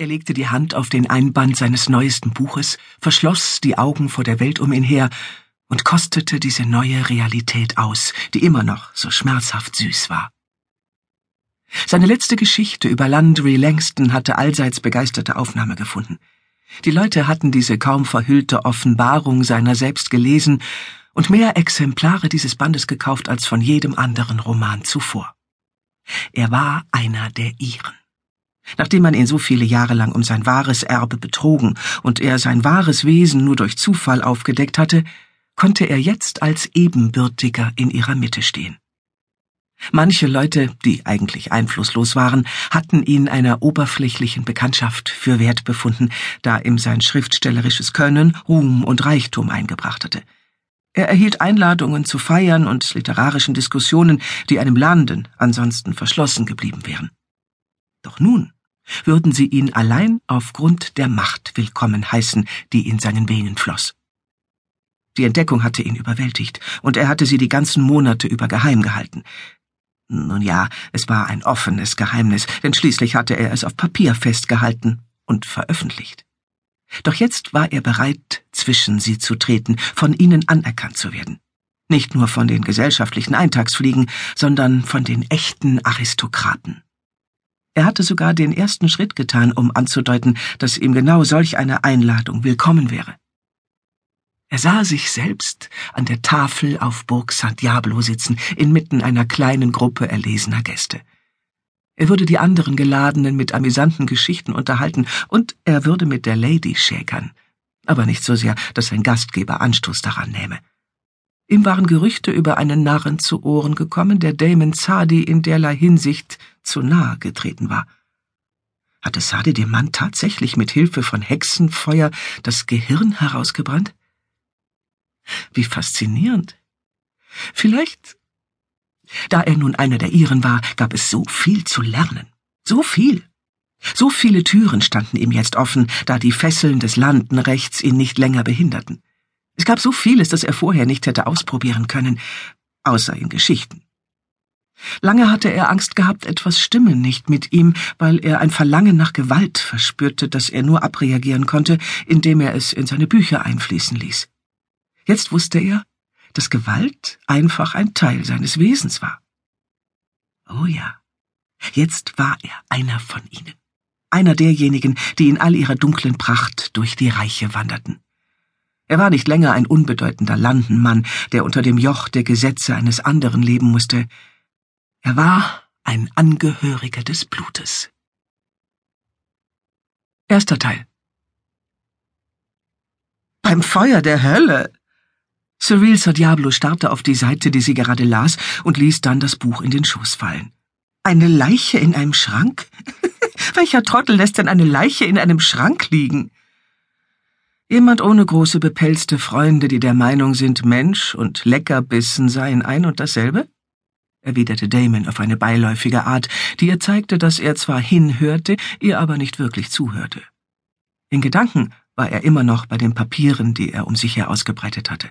Er legte die Hand auf den Einband seines neuesten Buches, verschloss die Augen vor der Welt um ihn her und kostete diese neue Realität aus, die immer noch so schmerzhaft süß war. Seine letzte Geschichte über Landry Langston hatte allseits begeisterte Aufnahme gefunden. Die Leute hatten diese kaum verhüllte Offenbarung seiner selbst gelesen und mehr Exemplare dieses Bandes gekauft als von jedem anderen Roman zuvor. Er war einer der ihren. Nachdem man ihn so viele Jahre lang um sein wahres Erbe betrogen und er sein wahres Wesen nur durch Zufall aufgedeckt hatte, konnte er jetzt als Ebenbürtiger in ihrer Mitte stehen. Manche Leute, die eigentlich einflusslos waren, hatten ihn einer oberflächlichen Bekanntschaft für wert befunden, da ihm sein schriftstellerisches Können Ruhm und Reichtum eingebracht hatte. Er erhielt Einladungen zu Feiern und literarischen Diskussionen, die einem Landen ansonsten verschlossen geblieben wären. Doch nun würden sie ihn allein aufgrund der Macht willkommen heißen, die in seinen Venen floss. Die Entdeckung hatte ihn überwältigt, und er hatte sie die ganzen Monate über geheim gehalten. Nun ja, es war ein offenes Geheimnis, denn schließlich hatte er es auf Papier festgehalten und veröffentlicht. Doch jetzt war er bereit, zwischen sie zu treten, von ihnen anerkannt zu werden. Nicht nur von den gesellschaftlichen Eintagsfliegen, sondern von den echten Aristokraten. Er hatte sogar den ersten Schritt getan, um anzudeuten, dass ihm genau solch eine Einladung willkommen wäre. Er sah sich selbst an der Tafel auf Burg San Diablo sitzen, inmitten einer kleinen Gruppe erlesener Gäste. Er würde die anderen Geladenen mit amüsanten Geschichten unterhalten, und er würde mit der Lady schäkern, aber nicht so sehr, dass sein Gastgeber Anstoß daran nähme. Ihm waren Gerüchte über einen Narren zu Ohren gekommen, der Damon Sadi in derlei Hinsicht zu nahe getreten war. Hatte Sadi dem Mann tatsächlich mit Hilfe von Hexenfeuer das Gehirn herausgebrannt? Wie faszinierend. Vielleicht. Da er nun einer der ihren war, gab es so viel zu lernen. So viel. So viele Türen standen ihm jetzt offen, da die Fesseln des Landenrechts ihn nicht länger behinderten. Es gab so vieles, das er vorher nicht hätte ausprobieren können, außer in Geschichten. Lange hatte er Angst gehabt, etwas stimme nicht mit ihm, weil er ein Verlangen nach Gewalt verspürte, das er nur abreagieren konnte, indem er es in seine Bücher einfließen ließ. Jetzt wusste er, dass Gewalt einfach ein Teil seines Wesens war. Oh ja, jetzt war er einer von ihnen, einer derjenigen, die in all ihrer dunklen Pracht durch die Reiche wanderten. Er war nicht länger ein unbedeutender Landenmann, der unter dem Joch der Gesetze eines anderen leben musste. Er war ein Angehöriger des Blutes. Erster Teil Beim Feuer der Hölle. Cyril Diablo starrte auf die Seite, die sie gerade las, und ließ dann das Buch in den Schoß fallen. Eine Leiche in einem Schrank? Welcher Trottel lässt denn eine Leiche in einem Schrank liegen? Jemand ohne große bepelzte Freunde, die der Meinung sind, Mensch und Leckerbissen seien ein und dasselbe? Erwiderte Damon auf eine beiläufige Art, die ihr zeigte, dass er zwar hinhörte, ihr aber nicht wirklich zuhörte. In Gedanken war er immer noch bei den Papieren, die er um sich her ausgebreitet hatte.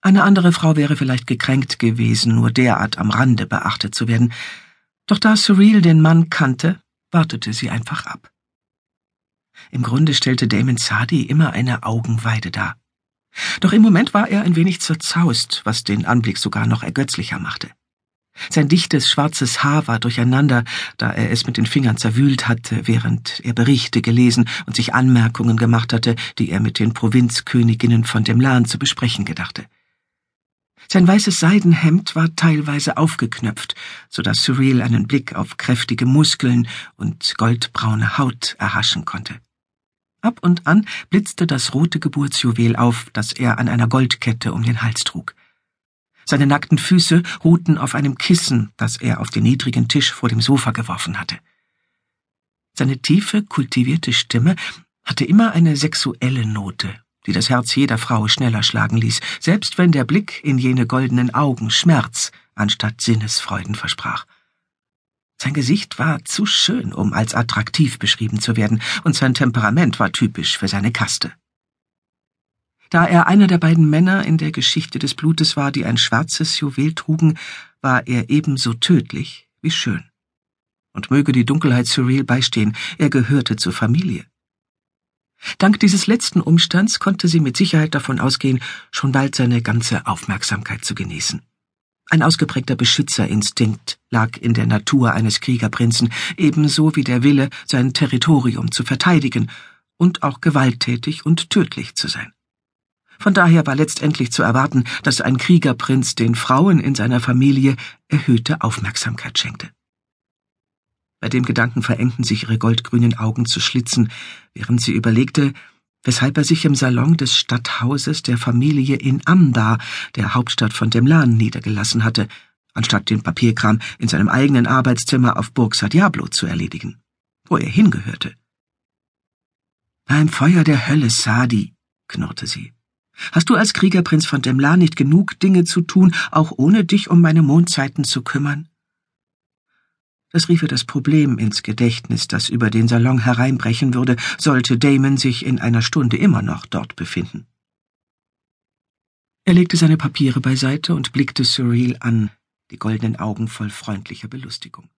Eine andere Frau wäre vielleicht gekränkt gewesen, nur derart am Rande beachtet zu werden, doch da Cyril den Mann kannte, wartete sie einfach ab. Im Grunde stellte Damon Sadi immer eine Augenweide dar. Doch im Moment war er ein wenig zerzaust, was den Anblick sogar noch ergötzlicher machte. Sein dichtes, schwarzes Haar war durcheinander, da er es mit den Fingern zerwühlt hatte, während er Berichte gelesen und sich Anmerkungen gemacht hatte, die er mit den Provinzköniginnen von Demlan zu besprechen gedachte. Sein weißes Seidenhemd war teilweise aufgeknöpft, so dass Cyril einen Blick auf kräftige Muskeln und goldbraune Haut erhaschen konnte. Ab und an blitzte das rote Geburtsjuwel auf, das er an einer Goldkette um den Hals trug. Seine nackten Füße ruhten auf einem Kissen, das er auf den niedrigen Tisch vor dem Sofa geworfen hatte. Seine tiefe, kultivierte Stimme hatte immer eine sexuelle Note, die das Herz jeder Frau schneller schlagen ließ, selbst wenn der Blick in jene goldenen Augen Schmerz anstatt Sinnesfreuden versprach. Sein Gesicht war zu schön, um als attraktiv beschrieben zu werden, und sein Temperament war typisch für seine Kaste. Da er einer der beiden Männer in der Geschichte des Blutes war, die ein schwarzes Juwel trugen, war er ebenso tödlich wie schön. Und möge die Dunkelheit Surreal beistehen, er gehörte zur Familie. Dank dieses letzten Umstands konnte sie mit Sicherheit davon ausgehen, schon bald seine ganze Aufmerksamkeit zu genießen. Ein ausgeprägter Beschützerinstinkt lag in der Natur eines Kriegerprinzen, ebenso wie der Wille, sein Territorium zu verteidigen und auch gewalttätig und tödlich zu sein. Von daher war letztendlich zu erwarten, dass ein Kriegerprinz den Frauen in seiner Familie erhöhte Aufmerksamkeit schenkte. Bei dem Gedanken verengten sich ihre goldgrünen Augen zu Schlitzen, während sie überlegte, weshalb er sich im Salon des Stadthauses der Familie in Amda, der Hauptstadt von Demlan, niedergelassen hatte, anstatt den Papierkram in seinem eigenen Arbeitszimmer auf Burg Sa Diablo zu erledigen, wo er hingehörte. Beim Feuer der Hölle, Sadi, knurrte sie. Hast du als Kriegerprinz von Demlan nicht genug Dinge zu tun, auch ohne dich um meine Mondzeiten zu kümmern? Das rief ihr das Problem ins Gedächtnis, das über den Salon hereinbrechen würde, sollte Damon sich in einer Stunde immer noch dort befinden. Er legte seine Papiere beiseite und blickte Surreal an, die goldenen Augen voll freundlicher Belustigung.